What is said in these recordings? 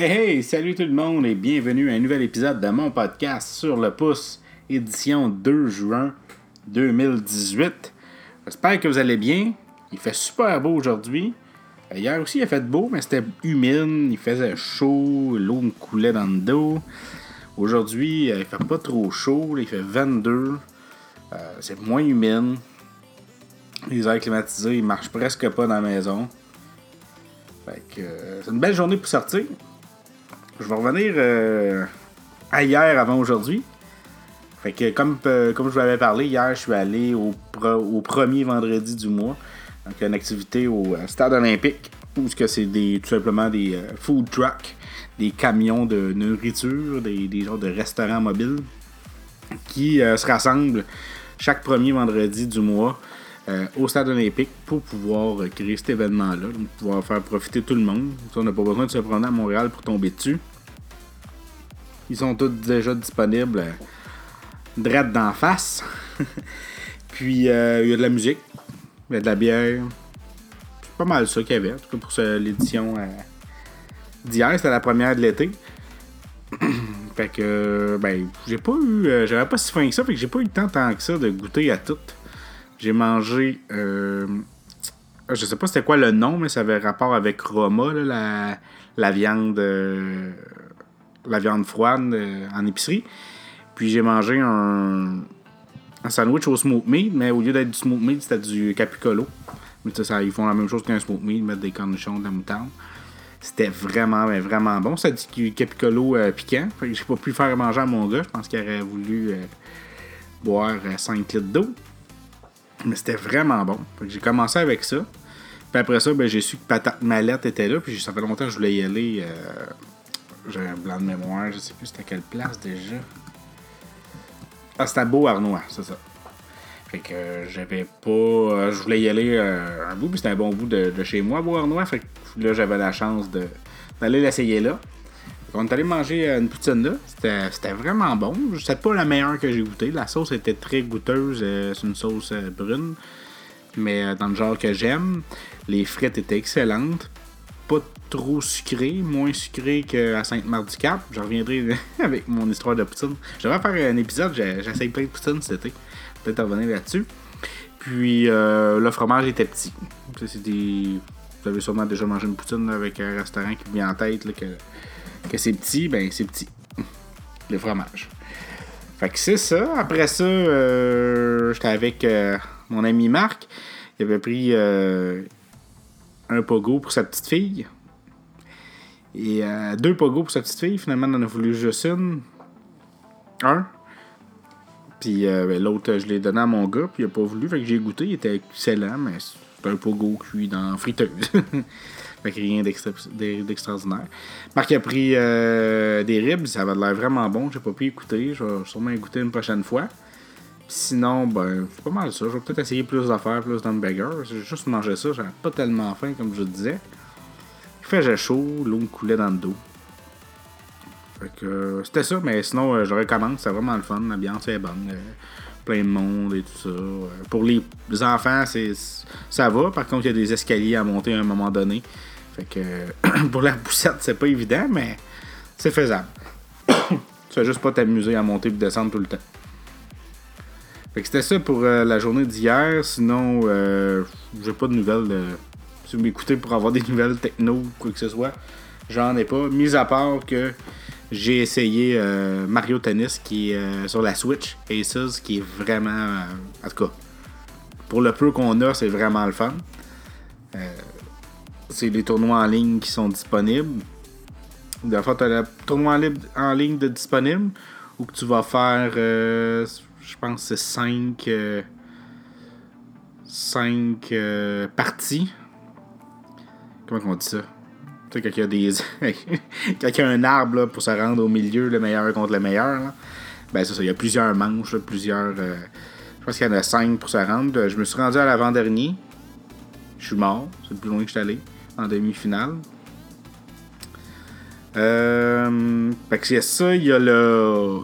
Hey hey, salut tout le monde et bienvenue à un nouvel épisode de mon podcast sur le pouce, édition 2 juin 2018. J'espère que vous allez bien. Il fait super beau aujourd'hui. Hier aussi, il a fait beau, mais c'était humide, il faisait chaud, l'eau me coulait dans le dos. Aujourd'hui, il fait pas trop chaud, il fait 22. Euh, c'est moins humide. Les airs climatisés, ils marchent presque pas dans la maison. Fait que euh, c'est une belle journée pour sortir. Je vais revenir euh, à hier avant aujourd'hui. Fait que comme, euh, je vous l'avais parlé, hier je suis allé au, premier vendredi du mois. Donc une activité au stade olympique. Où c'est des, tout simplement des food trucks, des camions de nourriture, des, des genres de restaurants mobiles qui se rassemblent chaque premier vendredi du mois euh, au stade olympique pour pouvoir euh, créer cet événement-là, pour pouvoir faire profiter tout le monde. on n'a pas besoin de se prendre à Montréal pour tomber dessus. Ils sont tous déjà disponibles euh, direct d'en face. Puis il y a de la musique, il y a de la bière. C'est pas mal ça qu'il y avait, en tout cas pour l'édition d'hier, c'était la première de l'été. fait que, ben, j'ai pas eu. J'avais pas si faim que ça, fait que j'ai pas eu le temps tant que ça de goûter à tout. J'ai mangé. Euh, je sais pas c'était quoi le nom, mais ça avait rapport avec Roma, la, viande. Euh, la viande froide euh, en épicerie. Puis j'ai mangé un, un sandwich au smoke meat, mais au lieu d'être du smoke meat, c'était du capicolo. Mais ça, ils font la même chose qu'un smoke meat, mettent des cornichons, de la moutarde. C'était vraiment, vraiment bon. Ça dit du capicolo piquant. J'ai pas pu faire manger à mon gars. Je pense qu'il aurait voulu boire 5 litres d'eau. Mais c'était vraiment bon. J'ai commencé avec ça. Puis après ça, ben, j'ai su que Patate Mallette était là. Puis ça fait longtemps que je voulais y aller. Euh, j'ai un blanc de mémoire. Je sais plus c'était à quelle place déjà. Ah, c'était à Beau-Arnois, c'est ça. Fait que euh, j'avais pas. Euh, je voulais y aller un bout, puis c'était un bon bout de, chez moi, Beau-Arnois. Fait que là, j'avais la chance d'aller l'essayer là. On est allé manger une poutine là. C'était vraiment bon. C'était pas la meilleure que j'ai goûtée. La sauce était très goûteuse. Euh, c'est une sauce euh, brune. Mais euh, dans le genre que j'aime. Les frites étaient excellentes. Pas trop sucré, moins sucré qu'à Sainte-Marc-du-Cap. Je reviendrai avec mon histoire de poutine. J'aimerais faire un épisode, j'essaye plein de poutine cet été. Peut-être revenir là-dessus. Puis le fromage était petit. C'est des. Vous avez sûrement déjà mangé une poutine avec un restaurant qui vient en tête. que que c'est petit, ben c'est petit. Le fromage. Fait que c'est ça. Après ça, euh, j'étais avec euh, mon ami Marc. Il avait pris euh, un pogo pour sa petite fille. Et deux pogos pour sa petite fille. Finalement, on en a voulu juste une. Un. Puis ben, l'autre, je l'ai donné à mon gars, puis il a pas voulu. Fait que j'ai goûté. Il était excellent, mais un pogo cuit dans friteuse. Fait que rien d'extraordinaire. Marc a pris euh, des ribs, ça va l'air vraiment bon. J'ai pas pu écouter. Je vais sûrement écouter une prochaine fois. sinon, ben, c'est pas mal ça. Je vais peut-être essayer plus d'affaires, plus d'hamburgers. J'ai juste mangé ça, j'avais pas tellement faim, comme je disais. Il faisait chaud, l'eau me coulait dans le dos. Fait que euh, c'était ça, mais sinon, euh, je recommence. C'est vraiment le fun. L'ambiance est bonne. Plein de monde et tout ça. pour les enfants, c'est ça va. Par contre, il y a des escaliers à monter à un moment donné. Fait que pour la poussette, c'est pas évident, mais c'est faisable. tu fais juste pas t'amuser à monter et descendre tout le temps. Fait que c'était ça pour euh, la journée d'hier. Sinon, euh, j'ai pas de nouvelles. Si vous m'écoutez pour avoir des nouvelles techno ou quoi que ce soit, j'en ai pas. Mis à part que j'ai essayé euh, Mario Tennis qui est sur la Switch Aces qui est vraiment. en tout cas, pour le peu qu'on a, c'est vraiment le fun c'est les tournois en ligne qui sont disponibles. Des fois, tu as le tournoi en ligne de disponible où tu vas faire, euh, je pense, c'est 5 5 euh, euh, parties. Comment on dit ça? Tu sais, quand il y a des. quand il y a un arbre pour se rendre au milieu, le meilleur contre le meilleur. Ben, c'est ça. Il y a plusieurs manches, plusieurs. je pense qu'il y en a 5 pour se rendre. Je me suis rendu à l'avant-dernier. Je suis mort. C'est le plus loin que je suis allé en demi-finale. Euh, fait que ça, il y a le,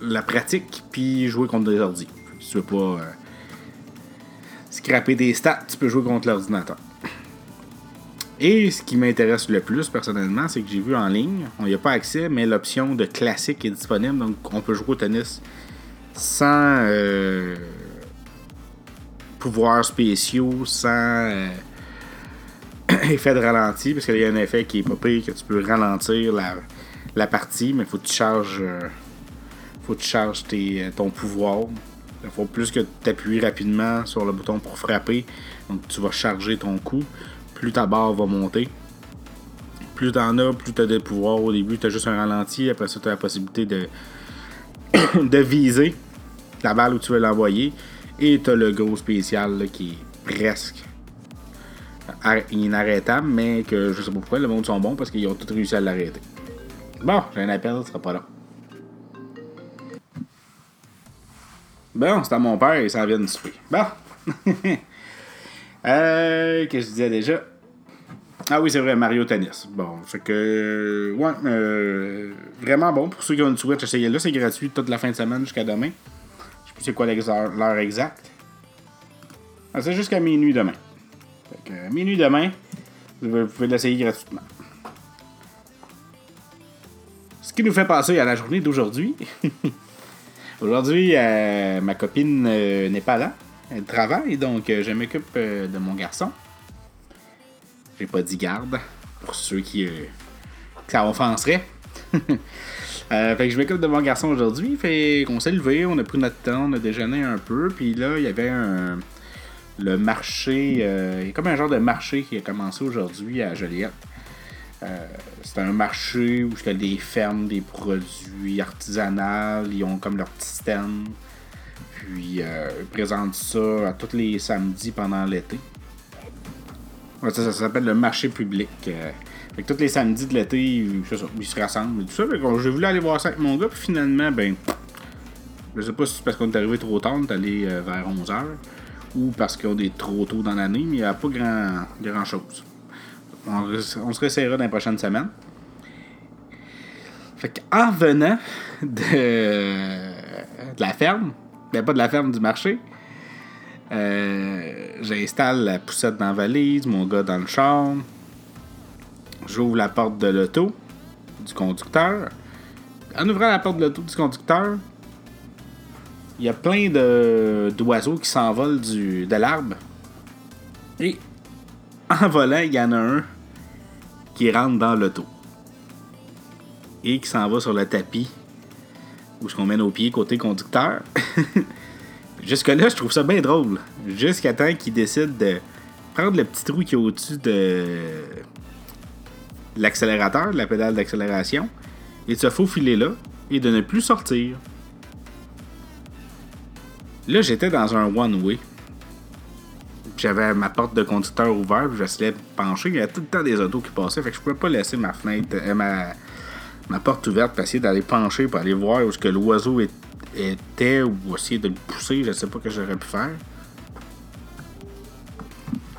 la pratique, puis jouer contre des ordi. Si tu veux pas euh, scraper des stats, tu peux jouer contre l'ordinateur. Et ce qui m'intéresse le plus personnellement, c'est que j'ai vu en ligne, on n'y a pas accès, mais l'option de classique est disponible, donc on peut jouer au tennis sans euh, pouvoirs spéciaux, sans euh, effet de ralenti, parce qu'il y a un effet qui est pas pire, que tu peux ralentir la, partie, mais faut que tu charges, euh, faut que tu charges ton pouvoir. Il faut plus que tu appuies rapidement sur le bouton pour frapper, donc tu vas charger ton coup. Plus ta barre va monter. Plus t'en as, plus tu as des pouvoirs. Au début, tu as juste un ralenti. Après ça, tu as la possibilité de, de viser la balle où tu veux l'envoyer. Et tu as le gros spécial qui est presque inarrêtable, mais que je sais pas pourquoi, le monde sont bons parce qu'ils ont tous réussi à l'arrêter. Bon, j'ai un appel, ce sera pas long. Bon, c'est à mon père, il s'en vient de souper. Bon. euh, que je disais déjà? Ah oui, c'est vrai, Mario Tennis. Bon, fait que. Ouais, euh, vraiment bon. Pour ceux qui ont une Switch, essayez-le. C'est gratuit toute la fin de semaine jusqu'à demain. Je sais plus c'est quoi l'heure exacte. Ah, c'est jusqu'à minuit demain. Fait que, minuit demain, vous pouvez l'essayer gratuitement. Ce qui nous fait passer à la journée d'aujourd'hui. aujourd'hui, euh, ma copine euh, n'est pas là. Travaille, donc euh, je m'occupe de mon garçon. J'ai pas dit garde, pour ceux qui. ça offenserait. fait que je m'occupe de mon garçon aujourd'hui. Fait qu'on s'est levé, on a pris notre temps, on a déjeuné un peu. Puis là, il y avait un le marché. Euh, il y a comme un genre de marché qui a commencé aujourd'hui à Joliette. Euh, c'est un marché où il y a des fermes, des produits artisanaux. Ils ont comme leur petit stand. Puis euh, ils ça à tous les samedis pendant l'été. ça, s'appelle le marché public. fait que tous les samedis de l'été, ils, se rassemblent et tout ça. j'ai voulu aller voir ça avec mon gars, puis finalement, ben. Je sais pas si c'est parce qu'on est arrivé trop tard, on est allé vers 11h ou parce qu'on est trop tôt dans l'année, mais il n'y a pas grand, grand chose. On, se réessayera dans les prochaines semaines. Fait qu'en venant de, la ferme, ben pas de la ferme du marché, euh, j'installe la poussette dans la valise, mon gars dans le char. J'ouvre la porte de l'auto du conducteur. En ouvrant la porte de l'auto du conducteur, il y a plein d'oiseaux qui s'envolent de l'arbre. Et en volant, il y en a un qui rentre dans l'auto. Et qui s'en va sur le tapis où ce qu'on met nos pieds côté conducteur. Jusque-là, je trouve ça bien drôle. Jusqu'à temps qu'il décide de prendre le petit trou qui est au-dessus de l'accélérateur, la pédale d'accélération, et de se faufiler là et de ne plus sortir. Là, j'étais dans un one-way. J'avais ma porte de conducteur ouverte, j'essayais de pencher. Il y avait tout le temps des autos qui passaient, fait que je pouvais pas laisser ma fenêtre, euh, ma, porte ouverte pour essayer d'aller pencher pour aller voir où que l'oiseau était ou essayer de le pousser. Je sais pas que j'aurais pu faire.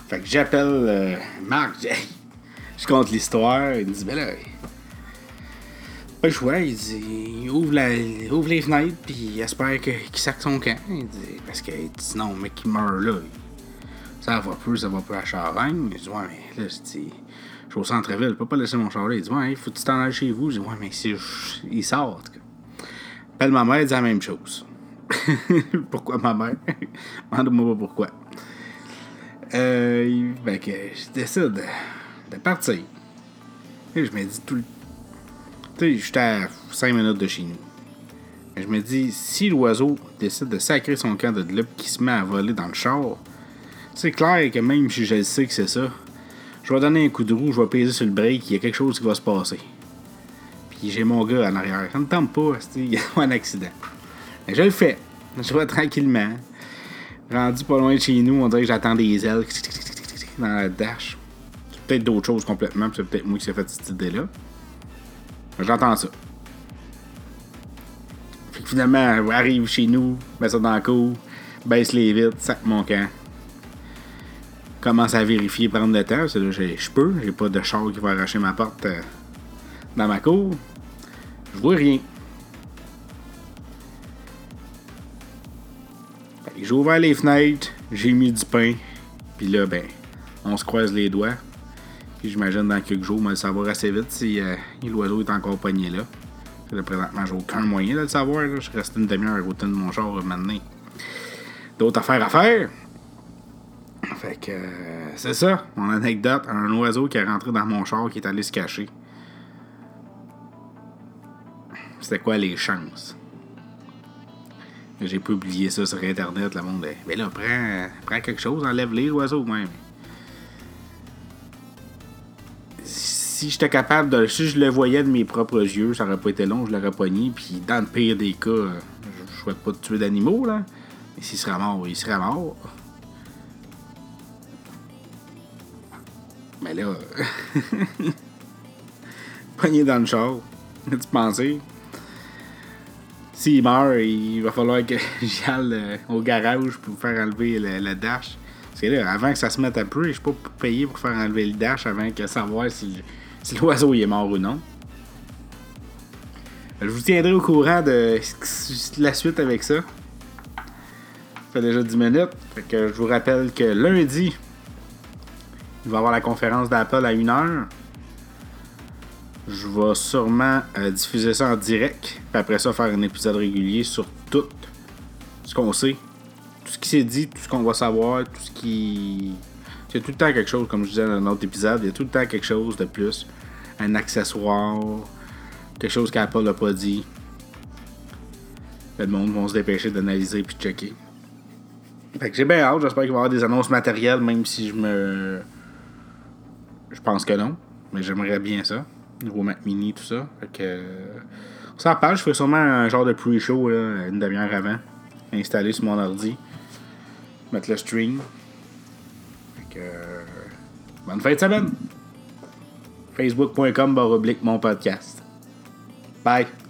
Fait que j'appelle euh, Marc, je compte l'histoire. Il me dit, ben là, pas le choix. Il dit, il ouvre, la, ouvre les fenêtres, puis il espère qu'il sac son camp. Il dit, parce que sinon, le mec qui meurt là, ça va plus, ça va plus à Champagne. Il dit, ouais, mais là. Je suis au centre-ville, je peux pas laisser mon char. Il dit, ouais, il faut que tu t'en ailles chez vous. Je dis, ouais, mais si il sort. Appelle ma mère, dit la même chose. pourquoi ma mère? Demande-moi pas pourquoi. Euh, ben, que je décide de, partir. Et je me dis tout le tu sais, j'étais à 5 minutes de chez nous. je me dis, si l'oiseau décide de sacrer son camp de loup qui se met à voler dans le char, c'est clair que même si je sais que c'est ça, je vais donner un coup de roue, je vais peser sur le break, il y a quelque chose qui va se passer. Puis j'ai mon gars en arrière. Ça ne tombe pas, il y a un accident. Mais je le fais. Je vais tranquillement. Rendu pas loin de chez nous, on dirait que j'attends des ailes dans la dash. C'est peut-être d'autres choses complètement, c'est peut-être moi qui s'est fait cette idée-là. J'entends ça. Que finalement, arrive chez nous, met ça dans le cour, baisse les vitres, sac mon camp. Commence à vérifier, prendre le temps, c'est là je peux, j'ai pas de char qui va arracher ma porte euh, dans ma cour. Je vois rien. J'ai ouvert les fenêtres, j'ai mis du pain, puis là, ben, on se croise les doigts. Puis j'imagine dans quelques jours, on va le savoir assez vite si euh, l'oiseau est encore pogné là. Là, présentement, j'ai aucun moyen de le savoir. Je reste une demi-heure à côté de mon char maintenant. D'autres affaires à faire. Fait que euh, c'est ça, mon anecdote. Un oiseau qui est rentré dans mon char qui est allé se cacher. C'était quoi les chances? J'ai publié ça sur internet, le monde. Mais là, prends, prends quelque chose, enlève-les, l'oiseau même. Si j'étais capable de. Si je le voyais de mes propres yeux, ça aurait pas été long, je l'aurais pogné. Puis dans le pire des cas, je souhaite pas de tuer d'animaux, là. Mais s'il serait mort, il serait mort. Mais là. pogné dans le char. Tu pensais? S'il meurt, il va falloir que j'aille euh, au garage pour faire enlever le, dash. Parce que là, avant que ça se mette à pleuvoir, je suis pas payé pour faire enlever le dash avant que savoir si, si l'oiseau est mort ou non. Je vous tiendrai au courant de la suite avec ça. Ça fait déjà 10 minutes. Fait que je vous rappelle que lundi, il va y avoir la conférence d'Apple à 1h. Je vais sûrement euh, diffuser ça en direct. Puis après ça, faire un épisode régulier sur tout ce qu'on sait. Tout ce qui s'est dit, tout ce qu'on va savoir, tout ce qui. Il y a tout le temps quelque chose, comme je disais dans un autre épisode, il y a tout le temps quelque chose de plus. Un accessoire, quelque chose qu'Apple n'a pas dit. Le monde va se dépêcher d'analyser puis de checker. Fait que j'ai bien hâte, j'espère qu'il va y avoir des annonces matérielles, même si je me. Je pense que non. Mais j'aimerais bien ça nouveau Mac Mini, tout ça. Fait que. Ça parle, je ferai sûrement un genre de pre-show une demi-heure avant. Installer sur mon ordi. Mettre le stream. Fait que. Bonne fête semaine! Facebook.com oblique mon podcast. Bye!